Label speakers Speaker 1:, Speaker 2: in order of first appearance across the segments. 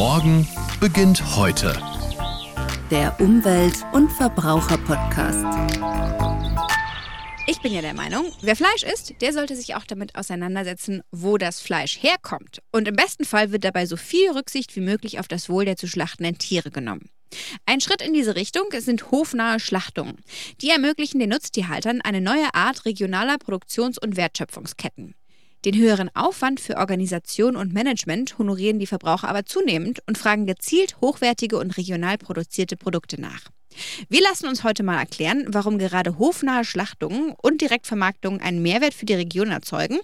Speaker 1: Morgen beginnt heute.
Speaker 2: Der Umwelt- und Verbraucher-Podcast.
Speaker 3: Ich bin ja der Meinung, wer Fleisch isst, der sollte sich auch damit auseinandersetzen, wo das Fleisch herkommt. Und im besten Fall wird dabei so viel Rücksicht wie möglich auf das Wohl der zu schlachtenden Tiere genommen. Ein Schritt in diese Richtung sind hofnahe Schlachtungen. Die ermöglichen den Nutztierhaltern eine neue Art regionaler Produktions- und Wertschöpfungsketten. Den höheren Aufwand für Organisation und Management honorieren die Verbraucher aber zunehmend und fragen gezielt hochwertige und regional produzierte Produkte nach. Wir lassen uns heute mal erklären, warum gerade hofnahe Schlachtungen und Direktvermarktungen einen Mehrwert für die Region erzeugen.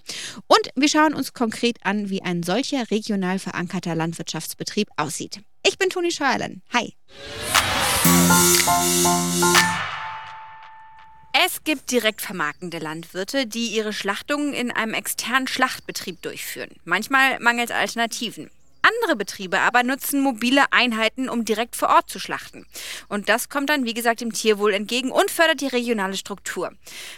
Speaker 3: Und wir schauen uns konkret an, wie ein solcher regional verankerter Landwirtschaftsbetrieb aussieht. Ich bin Toni Scheuerlen. Hi. Es gibt direkt vermarktende Landwirte, die ihre Schlachtungen in einem externen Schlachtbetrieb durchführen. Manchmal mangelt Alternativen. Andere Betriebe aber nutzen mobile Einheiten, um direkt vor Ort zu schlachten. Und das kommt dann, wie gesagt, dem Tierwohl entgegen und fördert die regionale Struktur.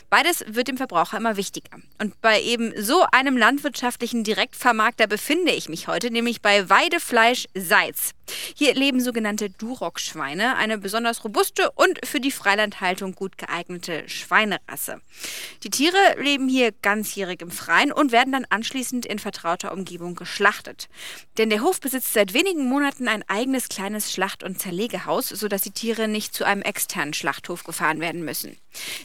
Speaker 3: Beides wird dem Verbraucher immer wichtiger. Und bei eben so einem landwirtschaftlichen Direktvermarkter befinde ich mich heute, nämlich bei Weidefleisch Seitz. Hier leben sogenannte Duroc-Schweine, eine besonders robuste und für die Freilandhaltung gut geeignete Schweinerasse. Die Tiere leben hier ganzjährig im Freien und werden dann anschließend in vertrauter Umgebung geschlachtet. Denn der Hof besitzt seit wenigen Monaten ein eigenes kleines Schlacht- und Zerlegehaus, sodass die Tiere nicht zu einem externen Schlachthof gefahren werden müssen.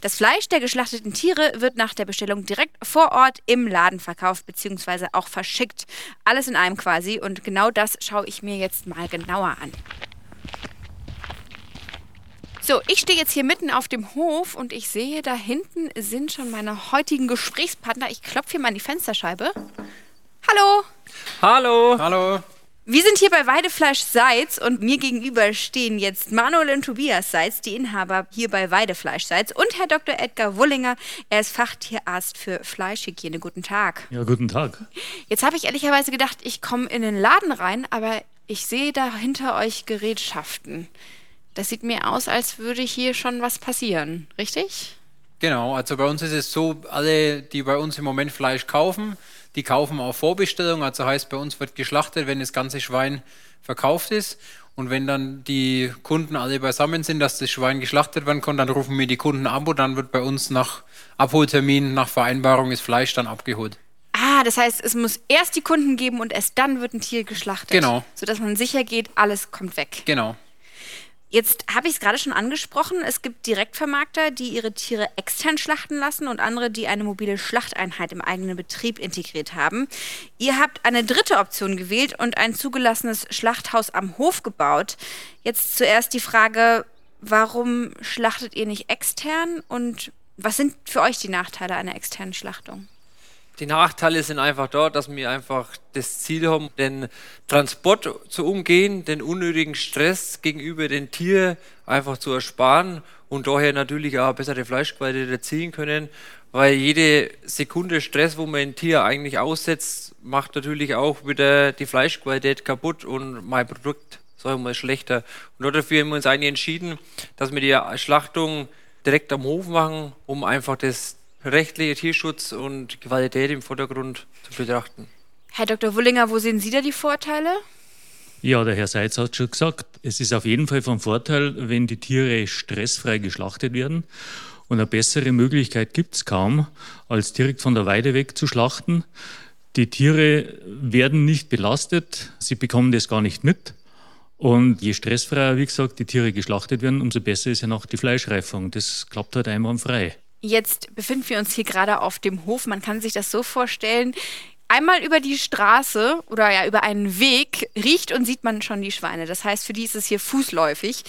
Speaker 3: Das Fleisch der geschlachteten Tiere wird nach der Bestellung direkt vor Ort im Laden verkauft bzw. auch verschickt. Alles in einem quasi und genau das schaue ich mir jetzt mal genauer an. So, ich stehe jetzt hier mitten auf dem Hof und ich sehe, da hinten sind schon meine heutigen Gesprächspartner. Ich klopfe hier mal an die Fensterscheibe. Hallo!
Speaker 4: Hallo!
Speaker 5: Hallo!
Speaker 3: Wir sind hier bei Weidefleisch Seitz und mir gegenüber stehen jetzt Manuel und Tobias Seitz, die Inhaber hier bei Weidefleisch Seitz und Herr Dr. Edgar Wullinger. Er ist Fachtierarzt für Fleischhygiene. Guten Tag.
Speaker 4: Ja, guten Tag.
Speaker 3: Jetzt habe ich ehrlicherweise gedacht, ich komme in den Laden rein, aber ich sehe da hinter euch Gerätschaften. Das sieht mir aus, als würde hier schon was passieren, richtig?
Speaker 5: Genau, also bei uns ist es so, alle, die bei uns im Moment Fleisch kaufen, die kaufen auf Vorbestellung. Also heißt, bei uns wird geschlachtet, wenn das ganze Schwein verkauft ist. Und wenn dann die Kunden alle beisammen sind, dass das Schwein geschlachtet werden kann, dann rufen wir die Kunden ab und dann wird bei uns nach Abholtermin, nach Vereinbarung das Fleisch dann abgeholt.
Speaker 3: Das heißt, es muss erst die Kunden geben und erst dann wird ein Tier geschlachtet.
Speaker 5: Genau.
Speaker 3: Sodass man sicher geht, alles kommt weg.
Speaker 5: Genau.
Speaker 3: Jetzt habe ich es gerade schon angesprochen, es gibt Direktvermarkter, die ihre Tiere extern schlachten lassen und andere, die eine mobile Schlachteinheit im eigenen Betrieb integriert haben. Ihr habt eine dritte Option gewählt und ein zugelassenes Schlachthaus am Hof gebaut. Jetzt zuerst die Frage, warum schlachtet ihr nicht extern und was sind für euch die Nachteile einer externen Schlachtung?
Speaker 4: Die Nachteile sind einfach dort, dass wir einfach das Ziel haben, den Transport zu umgehen, den unnötigen Stress gegenüber den Tieren einfach zu ersparen und daher natürlich auch bessere Fleischqualität erzielen können, weil jede Sekunde Stress, wo man ein Tier eigentlich aussetzt, macht natürlich auch wieder die Fleischqualität kaputt und mein Produkt, wir mal, schlechter. Und dafür haben wir uns eigentlich entschieden, dass wir die Schlachtung direkt am Hof machen, um einfach das rechtliche Tierschutz und Qualität im Vordergrund zu betrachten.
Speaker 3: Herr Dr. Wullinger, wo sehen Sie da die Vorteile?
Speaker 6: Ja, der Herr Seitz hat schon gesagt, es ist auf jeden Fall von Vorteil, wenn die Tiere stressfrei geschlachtet werden. Und eine bessere Möglichkeit gibt es kaum, als direkt von der Weide weg zu schlachten. Die Tiere werden nicht belastet, sie bekommen das gar nicht mit. Und je stressfreier, wie gesagt, die Tiere geschlachtet werden, umso besser ist ja noch die Fleischreifung. Das klappt halt einwandfrei.
Speaker 3: Jetzt befinden wir uns hier gerade auf dem Hof. Man kann sich das so vorstellen. Einmal über die Straße oder ja über einen Weg riecht und sieht man schon die Schweine. Das heißt, für die ist es hier fußläufig.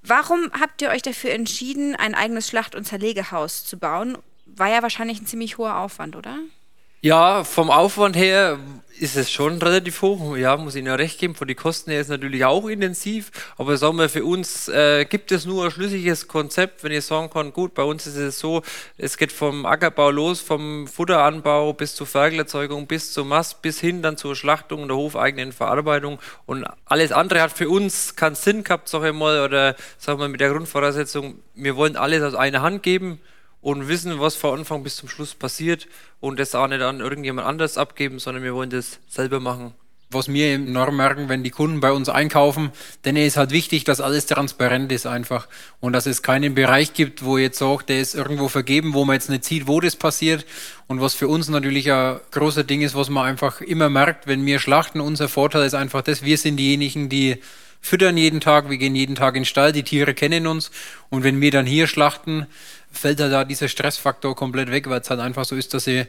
Speaker 3: Warum habt ihr euch dafür entschieden, ein eigenes Schlacht- und Zerlegehaus zu bauen? War ja wahrscheinlich ein ziemlich hoher Aufwand, oder?
Speaker 4: Ja, vom Aufwand her ist es schon relativ hoch. Ja, muss ich Ihnen ja recht geben. Von den Kosten her ist es natürlich auch intensiv. Aber sagen wir, für uns äh, gibt es nur ein schlüssiges Konzept, wenn ich sagen kann, gut, bei uns ist es so, es geht vom Ackerbau los, vom Futteranbau bis zur Ferkelerzeugung, bis zur Mast, bis hin dann zur Schlachtung und der hofeigenen Verarbeitung. Und alles andere hat für uns keinen Sinn gehabt, sag ich mal, oder sagen wir mit der Grundvoraussetzung, wir wollen alles aus einer Hand geben und wissen, was von Anfang bis zum Schluss passiert und das auch nicht an irgendjemand anders abgeben, sondern wir wollen das selber machen.
Speaker 5: Was wir enorm merken, wenn die Kunden bei uns einkaufen, denen ist halt wichtig, dass alles transparent ist einfach und dass es keinen Bereich gibt, wo jetzt sagt, der ist irgendwo vergeben, wo man jetzt nicht sieht, wo das passiert. Und was für uns natürlich ein großer Ding ist, was man einfach immer merkt, wenn wir schlachten, unser Vorteil ist einfach das, wir sind diejenigen, die füttern jeden Tag, wir gehen jeden Tag in den Stall, die Tiere kennen uns und wenn wir dann hier schlachten, fällt da dieser Stressfaktor komplett weg, weil es halt einfach so ist, dass sie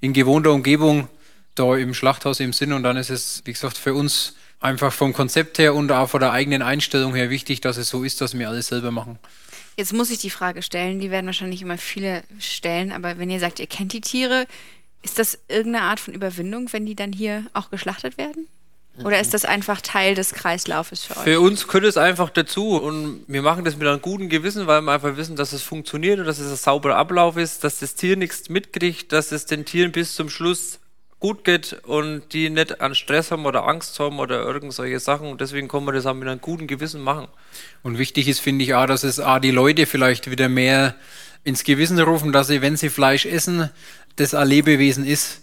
Speaker 5: in gewohnter Umgebung da im Schlachthaus im Sinn und dann ist es, wie gesagt, für uns einfach vom Konzept her und auch von der eigenen Einstellung her wichtig, dass es so ist, dass wir alles selber machen.
Speaker 3: Jetzt muss ich die Frage stellen, die werden wahrscheinlich immer viele stellen, aber wenn ihr sagt, ihr kennt die Tiere, ist das irgendeine Art von Überwindung, wenn die dann hier auch geschlachtet werden? Oder ist das einfach Teil des Kreislaufes für euch?
Speaker 4: Für uns gehört es einfach dazu und wir machen das mit einem guten Gewissen, weil wir einfach wissen, dass es funktioniert und dass es ein sauberer Ablauf ist, dass das Tier nichts mitkriegt, dass es den Tieren bis zum Schluss gut geht und die nicht an Stress haben oder Angst haben oder irgend solche Sachen. Und deswegen können wir das auch mit einem guten Gewissen machen.
Speaker 5: Und wichtig ist, finde ich auch, dass es auch die Leute vielleicht wieder mehr ins Gewissen rufen, dass sie, wenn sie Fleisch essen, das ein Lebewesen ist.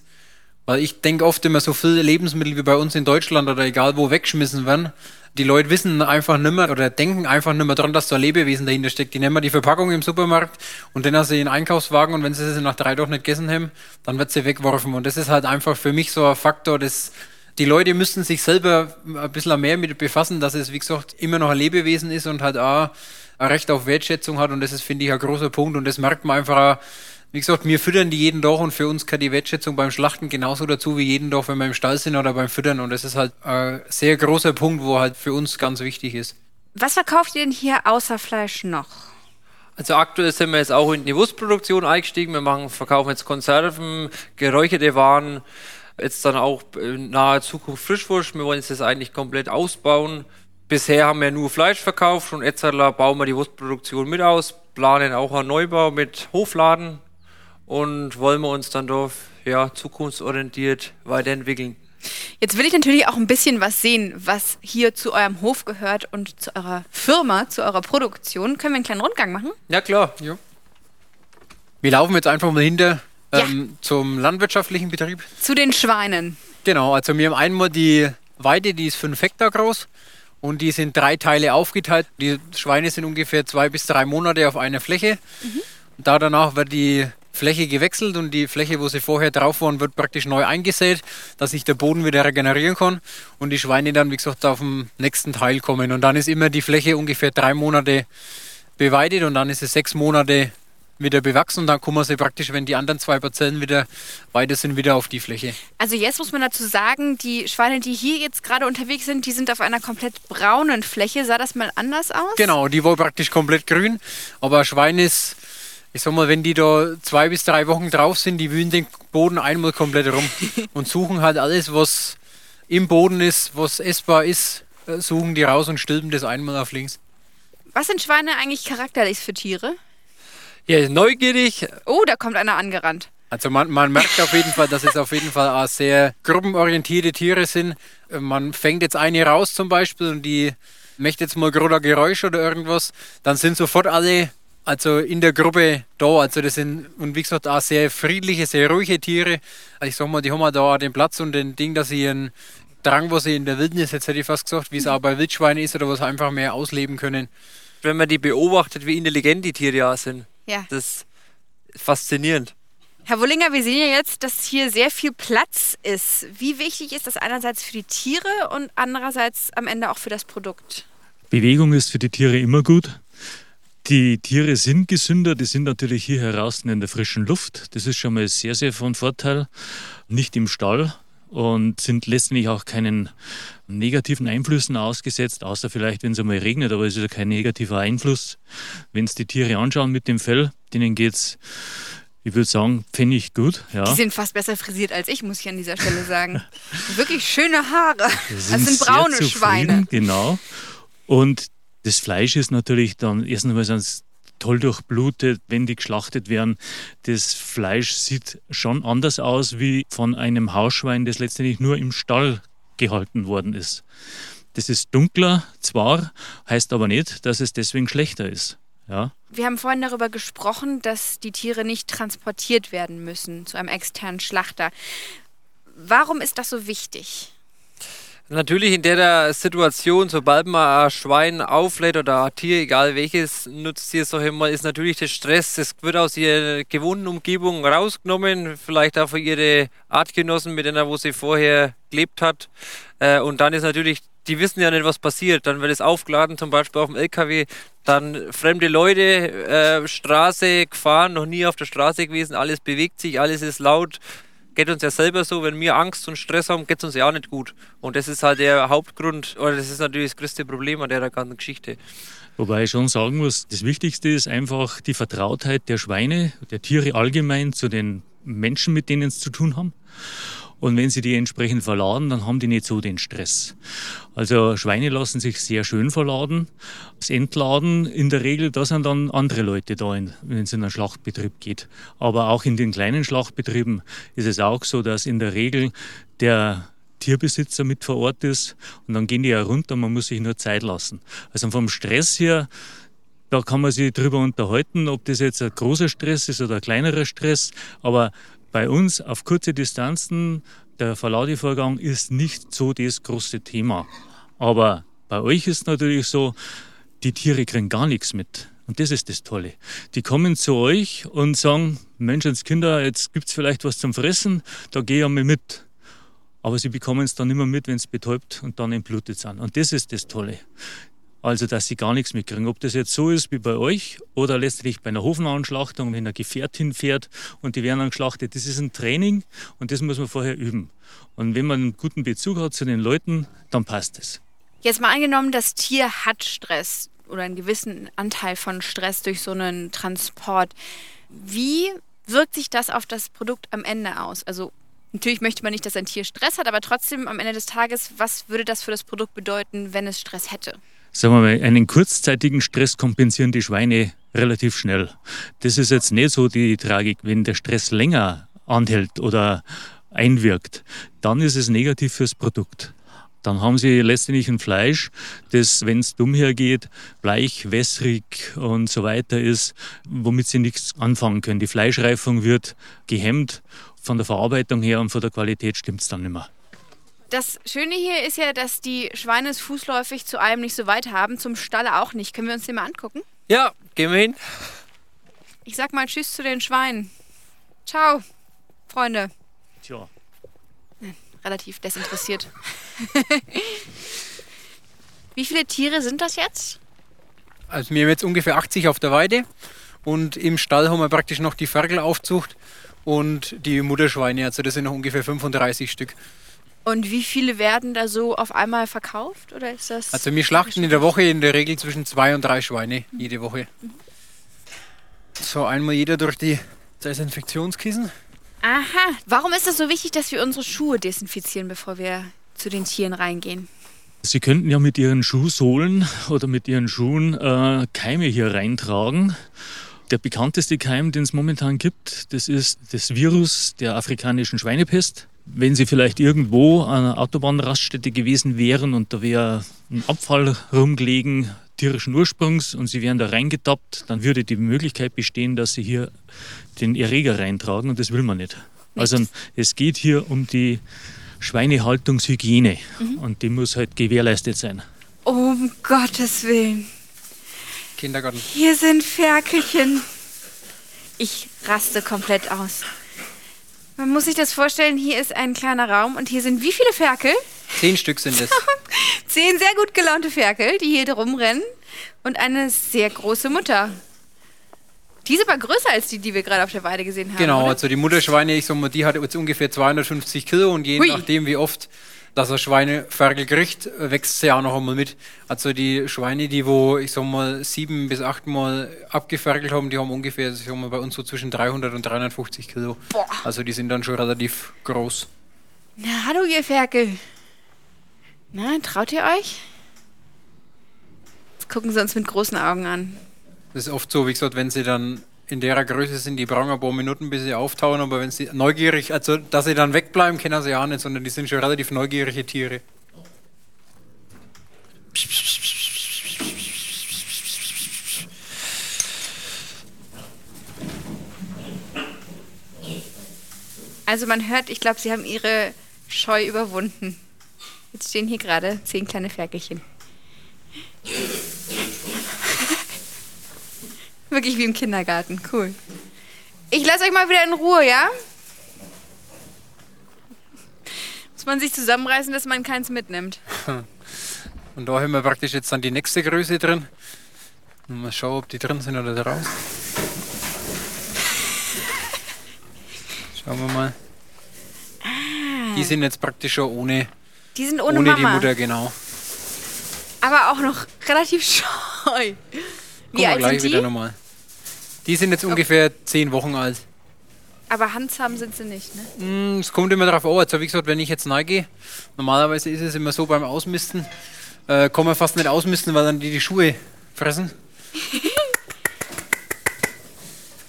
Speaker 5: Weil ich denke oft immer, so viele Lebensmittel wie bei uns in Deutschland oder egal wo weggeschmissen werden, die Leute wissen einfach nicht mehr oder denken einfach nicht mehr dran, dass da ein Lebewesen dahinter steckt. Die nehmen die Verpackung im Supermarkt und dann haben sie den Einkaufswagen und wenn sie sie nach drei Tagen nicht gegessen haben, dann wird sie weggeworfen. Und das ist halt einfach für mich so ein Faktor, dass die Leute müssten sich selber ein bisschen mehr mit befassen, dass es, wie gesagt, immer noch ein Lebewesen ist und halt auch ein Recht auf Wertschätzung hat. Und das ist, finde ich, ein großer Punkt. Und das merkt man einfach auch, wie gesagt, wir füttern die jeden Tag und für uns gehört die Wertschätzung beim Schlachten genauso dazu wie jeden Tag, wenn wir im Stall sind oder beim Füttern. Und das ist halt ein sehr großer Punkt, wo halt für uns ganz wichtig ist.
Speaker 3: Was verkauft ihr denn hier außer Fleisch noch?
Speaker 4: Also aktuell sind wir jetzt auch in die Wurstproduktion eingestiegen. Wir machen, verkaufen jetzt Konserven, geräucherte Waren, jetzt dann auch in naher Zukunft Frischwurst. Wir wollen jetzt das eigentlich komplett ausbauen. Bisher haben wir nur Fleisch verkauft und jetzt bauen wir die Wurstproduktion mit aus, planen auch einen Neubau mit Hofladen und wollen wir uns dann dort ja, zukunftsorientiert weiterentwickeln.
Speaker 3: Jetzt will ich natürlich auch ein bisschen was sehen, was hier zu eurem Hof gehört und zu eurer Firma, zu eurer Produktion. Können wir einen kleinen Rundgang machen?
Speaker 4: Ja, klar.
Speaker 5: Ja. Wir laufen jetzt einfach mal hinter ähm, ja. zum landwirtschaftlichen Betrieb.
Speaker 3: Zu den Schweinen.
Speaker 5: Genau, also wir haben einmal die Weide, die ist fünf Hektar groß und die sind drei Teile aufgeteilt. Die Schweine sind ungefähr zwei bis drei Monate auf einer Fläche. Mhm. Da danach wird die Fläche gewechselt und die Fläche, wo sie vorher drauf waren, wird praktisch neu eingesät, dass sich der Boden wieder regenerieren kann und die Schweine dann, wie gesagt, auf den nächsten Teil kommen. Und dann ist immer die Fläche ungefähr drei Monate beweidet und dann ist es sechs Monate wieder bewachsen und dann kommen sie praktisch, wenn die anderen zwei Parzellen wieder weiter sind, wieder auf die Fläche.
Speaker 3: Also jetzt muss man dazu sagen, die Schweine, die hier jetzt gerade unterwegs sind, die sind auf einer komplett braunen Fläche. Sah das mal anders aus?
Speaker 5: Genau, die war praktisch komplett grün, aber Schwein ist ich sag mal, wenn die da zwei bis drei Wochen drauf sind, die wühlen den Boden einmal komplett rum und suchen halt alles, was im Boden ist, was essbar ist, äh, suchen die raus und stülpen das einmal auf links.
Speaker 3: Was sind Schweine eigentlich charakterlich für Tiere?
Speaker 4: Ja, neugierig.
Speaker 3: Oh, da kommt einer angerannt.
Speaker 5: Also man, man merkt auf jeden Fall, dass es auf jeden Fall auch sehr gruppenorientierte Tiere sind. Äh, man fängt jetzt eine raus zum Beispiel und die möchte jetzt mal gerade ein Geräusch oder irgendwas, dann sind sofort alle also in der Gruppe da. Also das sind, und wie gesagt, auch sehr friedliche, sehr ruhige Tiere. Also ich sag mal, die haben da auch den Platz und den Ding, dass sie ihren Drang, was sie in der Wildnis, jetzt hätte ich fast gesagt, wie es auch bei Wildschweinen ist oder was einfach mehr ausleben können.
Speaker 4: Wenn man die beobachtet, wie intelligent die Tiere auch sind.
Speaker 3: Ja.
Speaker 4: Das ist faszinierend.
Speaker 3: Herr Wollinger, wir sehen ja jetzt, dass hier sehr viel Platz ist. Wie wichtig ist das einerseits für die Tiere und andererseits am Ende auch für das Produkt?
Speaker 6: Bewegung ist für die Tiere immer gut. Die Tiere sind gesünder, die sind natürlich hier heraus in der frischen Luft. Das ist schon mal sehr, sehr von Vorteil. Nicht im Stall und sind letztendlich auch keinen negativen Einflüssen ausgesetzt, außer vielleicht, wenn es einmal regnet, aber es ist ja kein negativer Einfluss. Wenn es die Tiere anschauen mit dem Fell, denen geht es, ich würde sagen, pfennig gut. Ja.
Speaker 3: Die sind fast besser frisiert als ich, muss ich an dieser Stelle sagen. Wirklich schöne Haare.
Speaker 6: Sind
Speaker 3: das sind braune Schweine.
Speaker 6: Genau. Und das Fleisch ist natürlich dann erstens mal toll durchblutet, wenn die geschlachtet werden. Das Fleisch sieht schon anders aus wie von einem Hausschwein, das letztendlich nur im Stall gehalten worden ist. Das ist dunkler zwar, heißt aber nicht, dass es deswegen schlechter ist. Ja.
Speaker 3: Wir haben vorhin darüber gesprochen, dass die Tiere nicht transportiert werden müssen zu einem externen Schlachter. Warum ist das so wichtig?
Speaker 4: Natürlich in der Situation, sobald man ein Schwein auflädt oder ein Tier, egal welches, nutzt ihr so immer, ist natürlich der Stress. Es wird aus ihrer gewohnten Umgebung rausgenommen, vielleicht auch für ihre Artgenossen, mit denen wo sie vorher gelebt hat. Äh, und dann ist natürlich, die wissen ja nicht, was passiert. Dann wird es aufgeladen, zum Beispiel auf dem LKW, dann fremde Leute, äh, Straße gefahren, noch nie auf der Straße gewesen, alles bewegt sich, alles ist laut geht uns ja selber so, wenn wir Angst und Stress haben, geht es uns ja auch nicht gut. Und das ist halt der Hauptgrund, oder das ist natürlich das größte Problem an der ganzen Geschichte.
Speaker 6: Wobei ich schon sagen muss, das Wichtigste ist einfach die Vertrautheit der Schweine, der Tiere allgemein zu den Menschen, mit denen es zu tun haben. Und wenn sie die entsprechend verladen, dann haben die nicht so den Stress. Also Schweine lassen sich sehr schön verladen. Das Entladen in der Regel, da sind dann andere Leute da, wenn es in einen Schlachtbetrieb geht. Aber auch in den kleinen Schlachtbetrieben ist es auch so, dass in der Regel der Tierbesitzer mit vor Ort ist und dann gehen die ja runter, man muss sich nur Zeit lassen. Also vom Stress her, da kann man sich drüber unterhalten, ob das jetzt ein großer Stress ist oder ein kleinerer Stress, aber bei uns auf kurze Distanzen, der Verladevorgang ist nicht so das große Thema. Aber bei euch ist natürlich so, die Tiere kriegen gar nichts mit. Und das ist das Tolle. Die kommen zu euch und sagen, Menschenskinder, jetzt gibt es vielleicht was zum Fressen, da gehe ich einmal mit. Aber sie bekommen es dann immer mit, wenn es betäubt und dann entblutet sind. Und das ist das Tolle. Also, dass sie gar nichts mitkriegen. Ob das jetzt so ist wie bei euch oder letztlich bei einer Hofnauenschlachtung, wenn ein Gefährt hinfährt und die werden dann geschlachtet, das ist ein Training und das muss man vorher üben. Und wenn man einen guten Bezug hat zu den Leuten, dann passt es.
Speaker 3: Jetzt mal angenommen, das Tier hat Stress oder einen gewissen Anteil von Stress durch so einen Transport. Wie wirkt sich das auf das Produkt am Ende aus? Also natürlich möchte man nicht, dass ein Tier Stress hat, aber trotzdem am Ende des Tages, was würde das für das Produkt bedeuten, wenn es Stress hätte?
Speaker 6: Sagen wir mal, einen kurzzeitigen Stress kompensieren die Schweine relativ schnell. Das ist jetzt nicht so die Tragik. Wenn der Stress länger anhält oder einwirkt, dann ist es negativ fürs Produkt. Dann haben sie letztendlich ein Fleisch, das, wenn es dumm hergeht, bleich, wässrig und so weiter ist, womit sie nichts anfangen können. Die Fleischreifung wird gehemmt. Von der Verarbeitung her und von der Qualität stimmt es dann nicht mehr.
Speaker 3: Das Schöne hier ist ja, dass die Schweine es fußläufig zu allem nicht so weit haben, zum Stall auch nicht. Können wir uns den mal angucken?
Speaker 4: Ja, gehen wir hin.
Speaker 3: Ich sag mal Tschüss zu den Schweinen. Ciao, Freunde.
Speaker 6: Tja.
Speaker 3: Relativ desinteressiert. Wie viele Tiere sind das jetzt?
Speaker 5: Also wir haben jetzt ungefähr 80 auf der Weide und im Stall haben wir praktisch noch die Ferkelaufzucht und die Mutterschweine. Also das sind noch ungefähr 35 Stück.
Speaker 3: Und wie viele werden da so auf einmal verkauft? Oder ist das
Speaker 5: also wir schlachten in der Woche in der Regel zwischen zwei und drei Schweine jede Woche. So einmal jeder durch die Desinfektionskissen.
Speaker 3: Aha. Warum ist es so wichtig, dass wir unsere Schuhe desinfizieren, bevor wir zu den Tieren reingehen?
Speaker 6: Sie könnten ja mit Ihren Schuhsohlen oder mit Ihren Schuhen äh, Keime hier reintragen. Der bekannteste Keim, den es momentan gibt, das ist das Virus der afrikanischen Schweinepest wenn Sie vielleicht irgendwo an einer Autobahnraststätte gewesen wären und da wäre ein Abfall rumgelegen, tierischen Ursprungs, und Sie wären da reingetappt, dann würde die Möglichkeit bestehen, dass Sie hier den Erreger reintragen und das will man nicht. Also es geht hier um die Schweinehaltungshygiene mhm. und die muss halt gewährleistet sein.
Speaker 3: Um Gottes Willen.
Speaker 5: Kindergarten.
Speaker 3: Hier sind Ferkelchen. Ich raste komplett aus. Man muss sich das vorstellen, hier ist ein kleiner Raum und hier sind wie viele Ferkel?
Speaker 5: Zehn Stück sind es.
Speaker 3: Zehn sehr gut gelaunte Ferkel, die hier rumrennen und eine sehr große Mutter. Die ist aber größer als die, die wir gerade auf der Weide gesehen haben.
Speaker 5: Genau,
Speaker 3: oder?
Speaker 5: also die Mutterschweine, ich sag mal, die hat jetzt ungefähr 250 Kilo und je Hui. nachdem, wie oft dass er Schweineferkel kriegt, wächst sie auch noch einmal mit. Also die Schweine, die wo, ich sag mal, sieben bis acht Mal abgeferkelt haben, die haben ungefähr, ich sag mal, bei uns so zwischen 300 und 350 Kilo. Boah. Also die sind dann schon relativ groß.
Speaker 3: Na, hallo ihr Ferkel. Na, traut ihr euch? Jetzt gucken sie uns mit großen Augen an.
Speaker 5: Das ist oft so, wie gesagt, wenn sie dann in der Größe sind, die brauchen ein paar Minuten, bis sie auftauen, aber wenn sie neugierig, also dass sie dann wegbleiben, kennen sie auch nicht, sondern die sind schon relativ neugierige Tiere.
Speaker 3: Also man hört, ich glaube, sie haben ihre Scheu überwunden. Jetzt stehen hier gerade zehn kleine Ferkelchen. Wirklich wie im Kindergarten. Cool. Ich lasse euch mal wieder in Ruhe, ja? Muss man sich zusammenreißen, dass man keins mitnimmt.
Speaker 5: Und da haben wir praktisch jetzt dann die nächste Größe drin. Mal schauen, ob die drin sind oder raus. Schauen wir mal. Die sind jetzt praktisch schon ohne,
Speaker 3: Die sind ohne,
Speaker 5: ohne die. Mutter, genau.
Speaker 3: Aber auch noch relativ scheu. Wie
Speaker 5: wir
Speaker 3: alt
Speaker 5: gleich
Speaker 3: sind
Speaker 5: wieder
Speaker 3: die?
Speaker 5: nochmal. Die sind jetzt ungefähr zehn Wochen alt.
Speaker 3: Aber handsam sind sie nicht, ne?
Speaker 5: Mm, Es kommt immer darauf an. Also wie gesagt, wenn ich jetzt reingehe, normalerweise ist es immer so beim Ausmisten, äh, kann man fast nicht ausmisten, weil dann die die Schuhe fressen.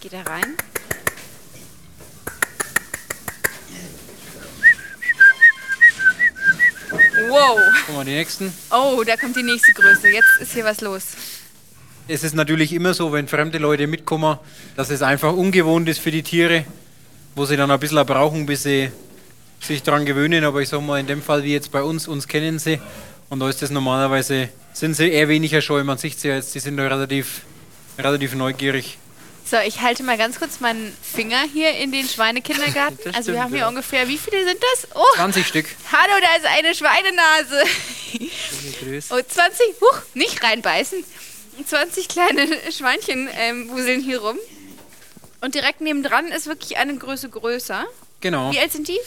Speaker 3: Geht da rein? Wow.
Speaker 5: Gucken wir die nächsten.
Speaker 3: Oh, da kommt die nächste Größe. Jetzt ist hier was los.
Speaker 5: Es ist natürlich immer so, wenn fremde Leute mitkommen, dass es einfach ungewohnt ist für die Tiere, wo sie dann ein bisschen brauchen, bis sie sich daran gewöhnen. Aber ich sag mal, in dem Fall wie jetzt bei uns, uns kennen sie. Und da ist das normalerweise, sind sie eher weniger scheu. Man sieht sie ja jetzt, die sind da relativ, relativ neugierig.
Speaker 3: So, ich halte mal ganz kurz meinen Finger hier in den Schweinekindergarten.
Speaker 5: Das
Speaker 3: Also wir
Speaker 5: stimmt,
Speaker 3: haben hier
Speaker 5: ja.
Speaker 3: ungefähr, wie viele sind das? Oh,
Speaker 5: 20 Stück.
Speaker 3: hallo, da ist eine Schweinenase. Oh, 20, huch, nicht reinbeißen. 20 kleine Schweinchen ähm, wuseln hier rum. Und direkt nebendran ist wirklich eine Größe größer.
Speaker 5: Genau.
Speaker 3: Wie alt sind die?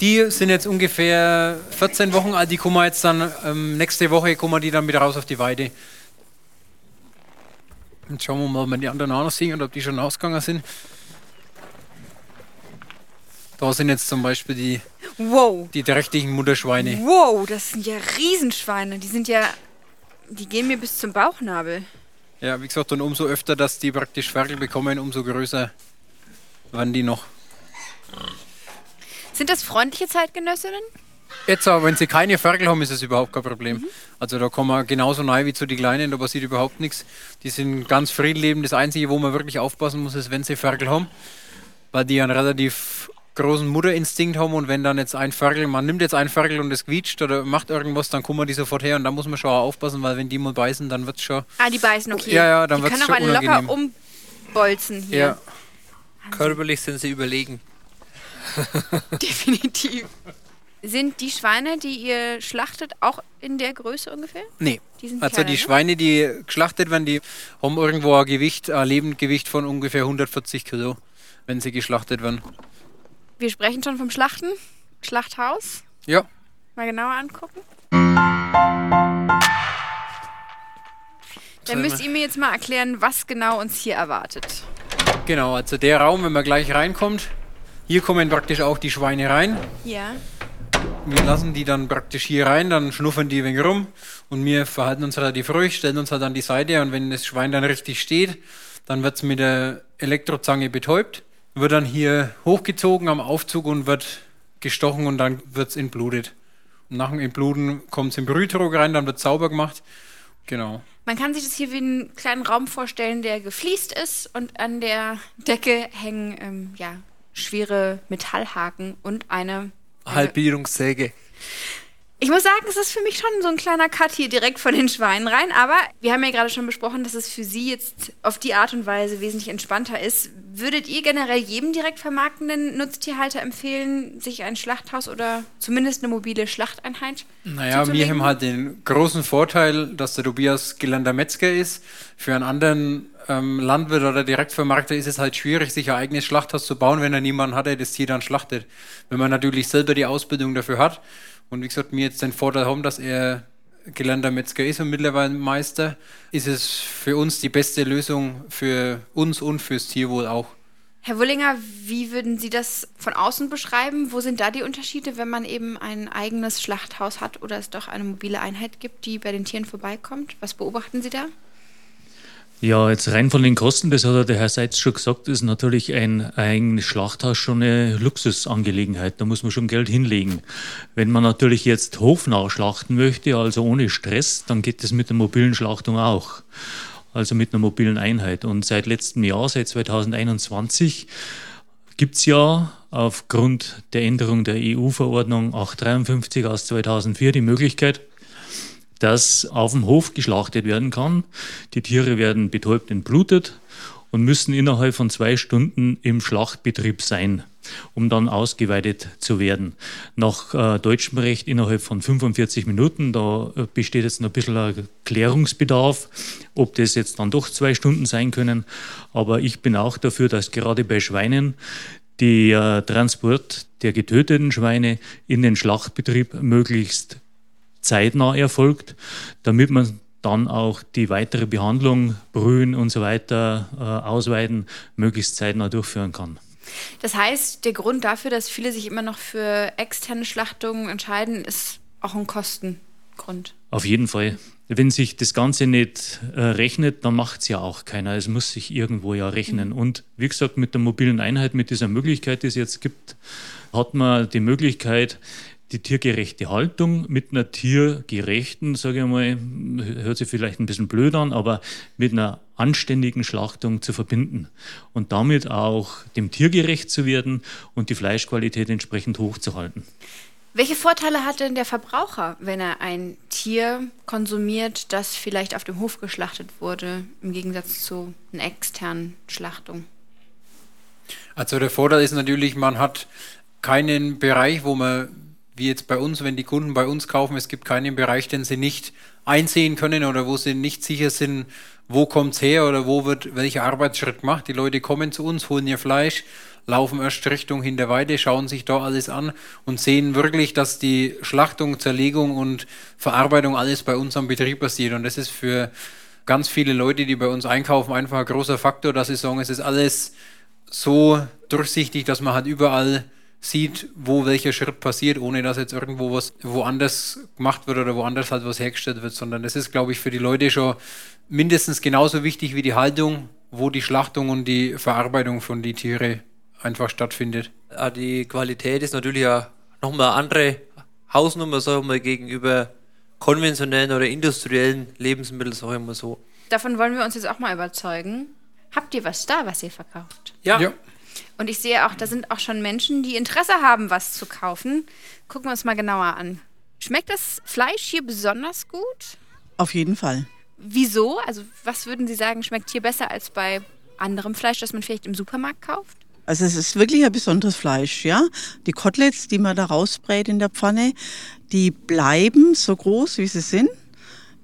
Speaker 5: Die sind jetzt ungefähr 14 Wochen alt. Die kommen jetzt dann, ähm, nächste Woche kommen die dann wieder raus auf die Weide. Jetzt schauen wir mal, ob wir die anderen auch noch sehen oder ob die schon ausgegangen sind. Da sind jetzt zum Beispiel die,
Speaker 3: Wow.
Speaker 5: die trächtigen Mutterschweine.
Speaker 3: Wow, das sind ja Riesenschweine. Die sind ja, die gehen mir bis zum Bauchnabel.
Speaker 5: Ja, wie gesagt, und umso öfter, dass die praktisch Ferkel bekommen, umso größer werden die noch.
Speaker 3: Sind das freundliche Zeitgenössinnen?
Speaker 5: Jetzt aber, wenn sie keine Ferkel haben, ist es überhaupt kein Problem. Also da kommen wir genauso nahe wie zu den Kleinen, da passiert überhaupt nichts. Die sind ganz friedlebend. Das Einzige, wo man wirklich aufpassen muss, ist, wenn sie Ferkel haben, weil die einen relativ großen Mutterinstinkt haben und wenn dann jetzt ein Ferkel, man nimmt jetzt ein Ferkel und es quietscht oder macht irgendwas, dann kommen die sofort her und da muss man schon auch aufpassen, weil wenn die mal beißen, dann wird es schon...
Speaker 3: Ah, die beißen, okay.
Speaker 5: Ja, ja, dann
Speaker 3: die
Speaker 5: wird's
Speaker 3: können auch
Speaker 5: schon
Speaker 3: einen locker
Speaker 5: unangenehm.
Speaker 3: umbolzen hier.
Speaker 5: Ja,
Speaker 4: Körperlich sind sie überlegen.
Speaker 3: Definitiv. Sind die Schweine, die ihr schlachtet, auch in der Größe ungefähr?
Speaker 5: nee.
Speaker 3: Die sind
Speaker 5: Also
Speaker 3: kleiner,
Speaker 5: die
Speaker 3: ne?
Speaker 5: Schweine, die geschlachtet werden, die haben irgendwo ein Gewicht, ein Lebendgewicht von ungefähr 140 Kilo, wenn sie geschlachtet werden.
Speaker 3: Wir sprechen schon vom Schlachten. Schlachthaus.
Speaker 5: Ja,
Speaker 3: Mal genauer angucken. Dann müsst ihr mir jetzt mal erklären, was genau uns hier erwartet.
Speaker 5: Genau, also der Raum, wenn man gleich reinkommt, hier kommen praktisch auch die Schweine rein.
Speaker 3: Ja.
Speaker 5: Wir lassen die dann praktisch hier rein, dann schnuffern die ein wenig rum und wir verhalten uns relativ ruhig, stellen uns halt an die Seite und wenn das Schwein dann richtig steht, dann wird es mit der Elektrozange betäubt, wird dann hier hochgezogen am Aufzug und wird gestochen und dann wird es entblutet. Und nach dem Entbluten kommt es in den Brühdruck rein, dann wird sauber gemacht. Genau.
Speaker 3: Man kann sich das hier wie einen kleinen Raum vorstellen, der gefliest ist und an der Decke hängen ähm, ja, schwere Metallhaken und eine.
Speaker 4: Halbierungssäge.
Speaker 3: Ich muss sagen, es ist für mich schon so ein kleiner Cut hier direkt von den Schweinen rein, aber wir haben ja gerade schon besprochen, dass es für Sie jetzt auf die Art und Weise wesentlich entspannter ist. Würdet ihr generell jedem direkt vermarktenden Nutztierhalter empfehlen, sich ein Schlachthaus oder zumindest eine mobile Schlachteinheit
Speaker 5: Naja, wir haben halt den großen Vorteil, dass der Tobias gelernter Metzger ist. Für einen anderen ähm, Landwirt oder Direktvermarkter ist es halt schwierig, sich ein eigenes Schlachthaus zu bauen, wenn er niemanden hat, der das Tier dann schlachtet. Wenn man natürlich selber die Ausbildung dafür hat und wie gesagt, mir jetzt den Vorteil haben, dass er gelernter Metzger ist und mittlerweile Meister, ist es für uns die beste Lösung für uns und fürs Tierwohl auch.
Speaker 3: Herr Wullinger, wie würden Sie das von außen beschreiben? Wo sind da die Unterschiede, wenn man eben ein eigenes Schlachthaus hat oder es doch eine mobile Einheit gibt, die bei den Tieren vorbeikommt? Was beobachten Sie da?
Speaker 6: Ja, jetzt rein von den Kosten, das hat der Herr Seitz schon gesagt, ist natürlich ein eigenes Schlachthaus schon eine Luxusangelegenheit. Da muss man schon Geld hinlegen. Wenn man natürlich jetzt hofnah schlachten möchte, also ohne Stress, dann geht das mit der mobilen Schlachtung auch. Also mit einer mobilen Einheit. Und seit letztem Jahr, seit 2021, gibt es ja aufgrund der Änderung der EU-Verordnung 853 aus 2004 die Möglichkeit, dass auf dem Hof geschlachtet werden kann. Die Tiere werden betäubt entblutet und müssen innerhalb von zwei Stunden im Schlachtbetrieb sein, um dann ausgeweitet zu werden. Nach äh, deutschem Recht innerhalb von 45 Minuten, da äh, besteht jetzt noch ein bisschen ein Klärungsbedarf, ob das jetzt dann doch zwei Stunden sein können. Aber ich bin auch dafür, dass gerade bei Schweinen der Transport der getöteten Schweine in den Schlachtbetrieb möglichst zeitnah erfolgt, damit man dann auch die weitere Behandlung, Brühen und so weiter äh, ausweiten, möglichst zeitnah durchführen kann.
Speaker 3: Das heißt, der Grund dafür, dass viele sich immer noch für externe Schlachtungen entscheiden, ist auch ein Kostengrund.
Speaker 6: Auf jeden Fall. Wenn sich das Ganze nicht äh, rechnet, dann macht es ja auch keiner. Es muss sich irgendwo ja rechnen. Mhm. Und wie gesagt, mit der mobilen Einheit, mit dieser Möglichkeit, die es jetzt gibt, hat man die Möglichkeit, die tiergerechte Haltung mit einer tiergerechten, sage ich mal, hört sich vielleicht ein bisschen blöd an, aber mit einer anständigen Schlachtung zu verbinden und damit auch dem Tier gerecht zu werden und die Fleischqualität entsprechend hochzuhalten.
Speaker 3: Welche Vorteile hat denn der Verbraucher, wenn er ein Tier konsumiert, das vielleicht auf dem Hof geschlachtet wurde, im Gegensatz zu einer externen Schlachtung?
Speaker 5: Also der Vorteil ist natürlich, man hat keinen Bereich, wo man wie jetzt bei uns, wenn die Kunden bei uns kaufen, es gibt keinen Bereich, den sie nicht einsehen können oder wo sie nicht sicher sind, wo kommt es her oder wo wird welcher Arbeitsschritt gemacht. Die Leute kommen zu uns, holen ihr Fleisch, laufen erst Richtung Hinterweide, schauen sich da alles an und sehen wirklich, dass die Schlachtung, Zerlegung und Verarbeitung alles bei uns am Betrieb passiert. Und das ist für ganz viele Leute, die bei uns einkaufen, einfach ein großer Faktor, dass sie sagen, es ist alles so durchsichtig, dass man halt überall sieht, wo welcher Schritt passiert, ohne dass jetzt irgendwo was woanders gemacht wird oder woanders halt was hergestellt wird, sondern das ist, glaube ich, für die Leute schon mindestens genauso wichtig wie die Haltung, wo die Schlachtung und die Verarbeitung von die Tiere einfach stattfindet.
Speaker 4: Die Qualität ist natürlich ja nochmal eine andere Hausnummer, sagen wir mal, gegenüber konventionellen oder industriellen Lebensmitteln, sagen wir mal so.
Speaker 3: Davon wollen wir uns jetzt auch mal überzeugen. Habt ihr was da, was ihr verkauft?
Speaker 5: Ja. ja.
Speaker 3: Und ich sehe auch, da sind auch schon Menschen, die Interesse haben, was zu kaufen. Gucken wir uns mal genauer an. Schmeckt das Fleisch hier besonders gut?
Speaker 7: Auf jeden Fall.
Speaker 3: Wieso? Also, was würden Sie sagen, schmeckt hier besser als bei anderem Fleisch, das man vielleicht im Supermarkt kauft?
Speaker 7: Also es ist wirklich ein besonderes Fleisch, ja. Die Koteletts, die man da rausbrät in der Pfanne, die bleiben so groß, wie sie sind,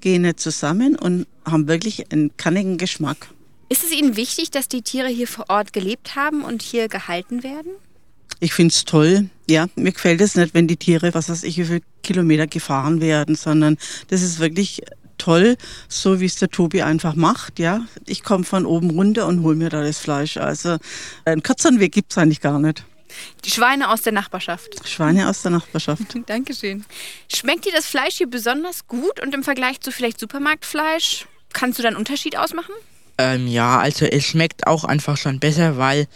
Speaker 7: gehen nicht zusammen und haben wirklich einen kannigen Geschmack.
Speaker 3: Ist es Ihnen wichtig, dass die Tiere hier vor Ort gelebt haben und hier gehalten werden?
Speaker 7: Ich finde es toll. Ja, mir gefällt es nicht, wenn die Tiere, was weiß ich, wie viele Kilometer gefahren werden, sondern das ist wirklich toll, so wie es der Tobi einfach macht. Ja, ich komme von oben runter und hole mir da das Fleisch. Also einen kürzeren Weg gibt es eigentlich gar nicht.
Speaker 3: Die Schweine aus der Nachbarschaft.
Speaker 7: Schweine aus der Nachbarschaft.
Speaker 3: Dankeschön. Schmeckt dir das Fleisch hier besonders gut und im Vergleich zu vielleicht Supermarktfleisch? Kannst du da einen Unterschied ausmachen?
Speaker 8: Ähm, ja, also es schmeckt auch einfach schon besser, weil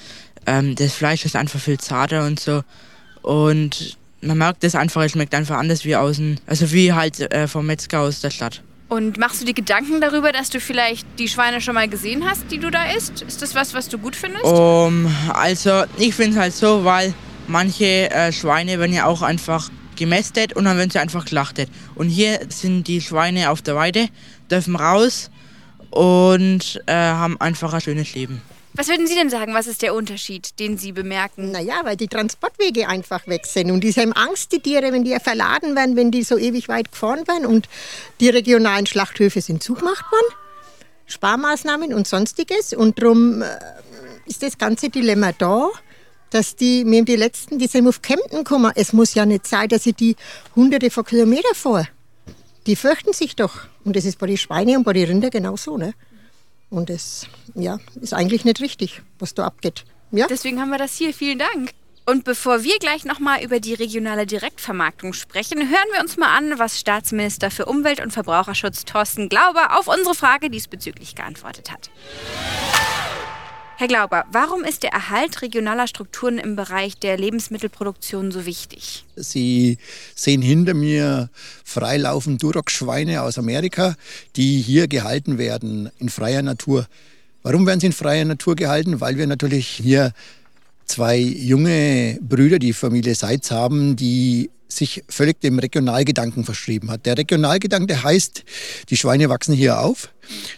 Speaker 8: ähm, das Fleisch ist einfach viel zarter und so. Und man merkt es einfach, es schmeckt einfach anders wie außen, also wie halt äh, vom Metzger aus der Stadt.
Speaker 3: Und machst du dir Gedanken darüber, dass du vielleicht die Schweine schon mal gesehen hast, die du da isst? Ist das was, was du gut findest?
Speaker 8: Um, also ich finde es halt so, weil manche äh, Schweine werden ja auch einfach gemästet und dann werden sie einfach geschlachtet. Und hier sind die Schweine auf der Weide, dürfen raus und äh, haben einfach ein schönes Leben.
Speaker 3: Was würden Sie denn sagen, was ist der Unterschied, den Sie bemerken?
Speaker 9: Naja, weil die Transportwege einfach weg sind. Und die haben Angst, die Tiere, wenn die verladen werden, wenn die so ewig weit gefahren werden. Und die regionalen Schlachthöfe sind zugemacht worden. Sparmaßnahmen und sonstiges. Und darum äh, ist das ganze Dilemma da, dass die, mir die letzten, die sind auf Kempten gekommen. Es muss ja nicht sein, dass ich die hunderte von Kilometern fahre die fürchten sich doch. Und das ist bei den Schweinen und bei den Rindern genauso. Ne? Und das ja, ist eigentlich nicht richtig, was da abgeht. Ja?
Speaker 3: Deswegen haben wir das hier. Vielen Dank. Und bevor wir gleich nochmal über die regionale Direktvermarktung sprechen, hören wir uns mal an, was Staatsminister für Umwelt und Verbraucherschutz Thorsten Glauber auf unsere Frage diesbezüglich geantwortet hat. Herr Glauber, warum ist der Erhalt regionaler Strukturen im Bereich der Lebensmittelproduktion so wichtig?
Speaker 10: Sie sehen hinter mir freilaufen Duroc-Schweine aus Amerika, die hier gehalten werden in freier Natur. Warum werden sie in freier Natur gehalten? Weil wir natürlich hier zwei junge Brüder, die Familie Seitz haben, die sich völlig dem Regionalgedanken verschrieben hat. Der Regionalgedanke heißt, die Schweine wachsen hier auf,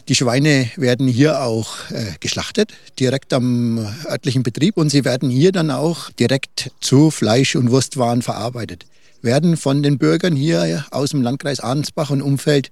Speaker 10: die Schweine werden hier auch äh, geschlachtet, direkt am örtlichen Betrieb und sie werden hier dann auch direkt zu Fleisch- und Wurstwaren verarbeitet werden von den Bürgern hier aus dem Landkreis Ahrensbach und Umfeld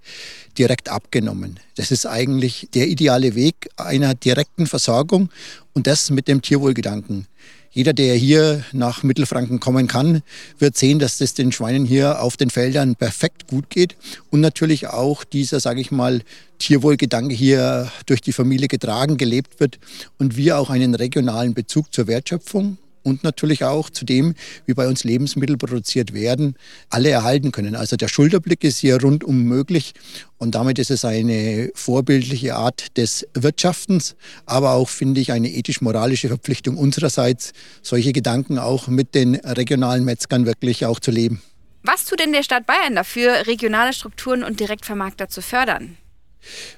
Speaker 10: direkt abgenommen. Das ist eigentlich der ideale Weg einer direkten Versorgung und das mit dem Tierwohlgedanken. Jeder, der hier nach Mittelfranken kommen kann, wird sehen, dass es den Schweinen hier auf den Feldern perfekt gut geht. Und natürlich auch dieser, sage ich mal, Tierwohlgedanke hier durch die Familie getragen, gelebt wird und wir auch einen regionalen Bezug zur Wertschöpfung und natürlich auch zu dem, wie bei uns Lebensmittel produziert werden, alle erhalten können. Also der Schulterblick ist hier rundum möglich und damit ist es eine vorbildliche Art des Wirtschaftens, aber auch, finde ich, eine ethisch-moralische Verpflichtung unsererseits, solche Gedanken auch mit den regionalen Metzgern wirklich auch zu leben.
Speaker 3: Was tut denn der Stadt Bayern dafür, regionale Strukturen und Direktvermarkter zu fördern?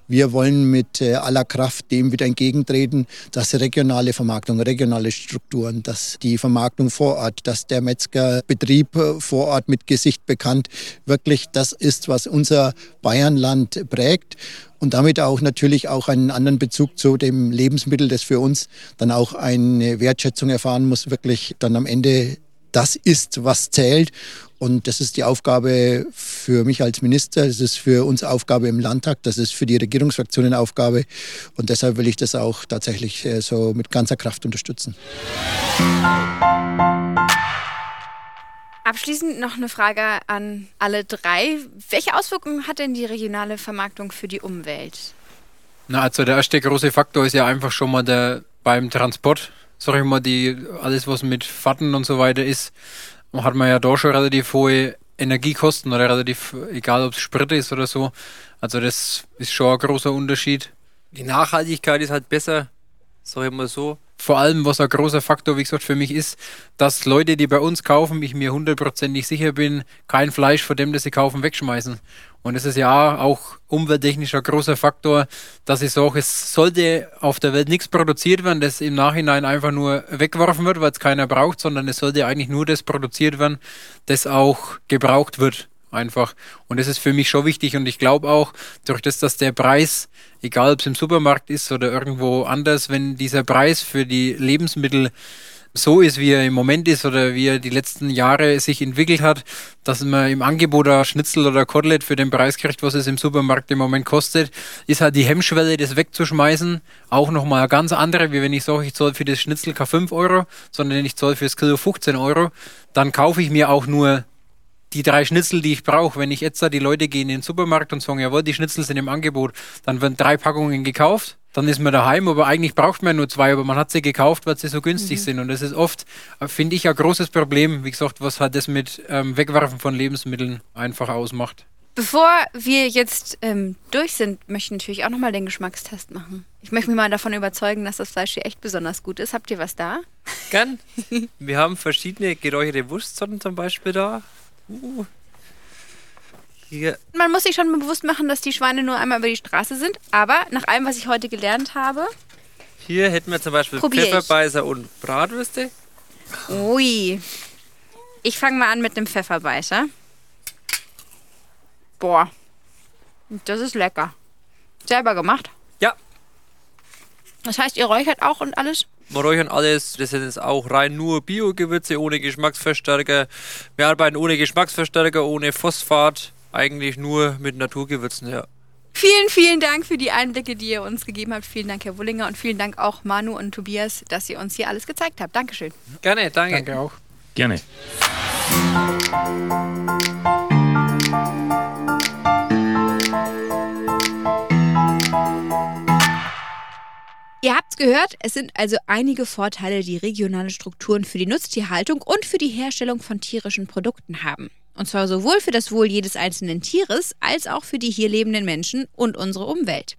Speaker 10: Wir wollen mit äh, aller Kraft dem wieder entgegentreten, dass regionale Vermarktung, regionale Strukturen, dass die Vermarktung vor Ort, dass der Metzgerbetrieb äh, vor Ort mit Gesicht bekannt wirklich das ist, was unser Bayernland prägt und damit auch natürlich auch einen anderen Bezug zu dem Lebensmittel, das für uns dann auch eine Wertschätzung erfahren muss, wirklich dann am Ende das ist, was zählt. Und das ist die Aufgabe für mich als Minister, das ist für uns Aufgabe im Landtag, das ist für die Regierungsfraktionen Aufgabe. Und deshalb will ich das auch tatsächlich äh, so mit ganzer Kraft unterstützen.
Speaker 3: Abschließend noch eine Frage an alle drei. Welche Auswirkungen hat denn die regionale Vermarktung für die Umwelt?
Speaker 5: Na, also der erste große Faktor ist ja einfach schon mal der beim Transport, sag ich mal, die alles was mit Fahrten und so weiter ist, hat man ja da schon relativ hohe Energiekosten oder relativ, egal ob es Sprit ist oder so. Also das ist schon ein großer Unterschied.
Speaker 4: Die Nachhaltigkeit ist halt besser, sag ich mal so
Speaker 5: vor allem, was ein großer Faktor, wie gesagt, für mich ist, dass Leute, die bei uns kaufen, ich mir hundertprozentig sicher bin, kein Fleisch von dem, das sie kaufen, wegschmeißen. Und es ist ja auch umwelttechnisch ein großer Faktor, dass ich sage, es sollte auf der Welt nichts produziert werden, das im Nachhinein einfach nur weggeworfen wird, weil es keiner braucht, sondern es sollte eigentlich nur das produziert werden, das auch gebraucht wird einfach. Und das ist für mich schon wichtig und ich glaube auch, durch das, dass der Preis, egal ob es im Supermarkt ist oder irgendwo anders, wenn dieser Preis für die Lebensmittel so ist, wie er im Moment ist oder wie er die letzten Jahre sich entwickelt hat, dass man im Angebot ein Schnitzel oder Kotelett für den Preis kriegt, was es im Supermarkt im Moment kostet, ist halt die Hemmschwelle, das wegzuschmeißen, auch nochmal eine ganz andere, wie wenn ich sage, ich zahle für das Schnitzel kein 5 Euro, sondern ich zahle für das Kilo 15 Euro, dann kaufe ich mir auch nur die drei Schnitzel, die ich brauche, wenn ich jetzt da die Leute gehen in den Supermarkt und sagen, jawohl, die Schnitzel sind im Angebot, dann werden drei Packungen gekauft, dann ist man daheim, aber eigentlich braucht man nur zwei, aber man hat sie gekauft, weil sie so günstig mhm. sind. Und das ist oft, finde ich, ein großes Problem, wie gesagt, was halt das mit ähm, Wegwerfen von Lebensmitteln einfach ausmacht.
Speaker 3: Bevor wir jetzt ähm, durch sind, möchte ich natürlich auch nochmal den Geschmackstest machen. Ich möchte mich mal davon überzeugen, dass das Fleisch hier echt besonders gut ist. Habt ihr was da?
Speaker 4: Gern. wir haben verschiedene geräucherte Wurstsorten zum Beispiel da. Uh.
Speaker 3: Hier. Man muss sich schon bewusst machen, dass die Schweine nur einmal über die Straße sind. Aber nach allem, was ich heute gelernt habe.
Speaker 4: Hier hätten wir zum Beispiel Pfefferbeißer und Bratwürste.
Speaker 3: Ui. Ich fange mal an mit dem Pfefferbeißer. Boah. Das ist lecker. Selber gemacht?
Speaker 4: Ja.
Speaker 3: Das heißt, ihr räuchert auch und alles?
Speaker 4: Wir räuchern alles. Das sind jetzt auch rein nur Bio-Gewürze ohne Geschmacksverstärker. Wir arbeiten ohne Geschmacksverstärker, ohne Phosphat. Eigentlich nur mit Naturgewürzen, ja.
Speaker 3: Vielen, vielen Dank für die Einblicke, die ihr uns gegeben habt. Vielen Dank, Herr Wullinger, und vielen Dank auch Manu und Tobias, dass ihr uns hier alles gezeigt habt. Dankeschön.
Speaker 4: Gerne, danke.
Speaker 5: Danke auch.
Speaker 6: Gerne.
Speaker 3: Gehört, es sind also einige Vorteile, die regionale Strukturen für die Nutztierhaltung und für die Herstellung von tierischen Produkten haben. Und zwar sowohl für das Wohl jedes einzelnen Tieres als auch für die hier lebenden Menschen und unsere Umwelt.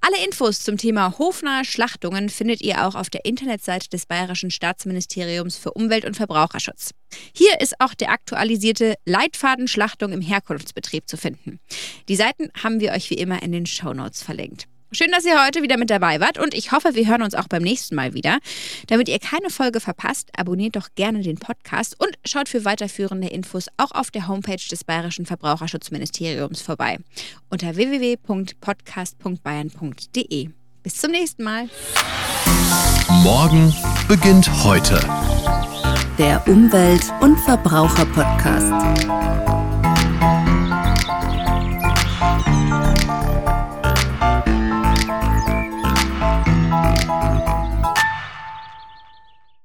Speaker 3: Alle Infos zum Thema hofnahe Schlachtungen findet ihr auch auf der Internetseite des Bayerischen Staatsministeriums für Umwelt und Verbraucherschutz. Hier ist auch der aktualisierte Leitfaden Schlachtung im Herkunftsbetrieb zu finden. Die Seiten haben wir euch wie immer in den Shownotes verlinkt. Schön, dass ihr heute wieder mit dabei wart und ich hoffe, wir hören uns auch beim nächsten Mal wieder. Damit ihr keine Folge verpasst, abonniert doch gerne den Podcast und schaut für weiterführende Infos auch auf der Homepage des Bayerischen Verbraucherschutzministeriums vorbei unter www.podcast.bayern.de. Bis zum nächsten Mal.
Speaker 1: Morgen beginnt heute.
Speaker 2: Der Umwelt- und Verbraucher-Podcast.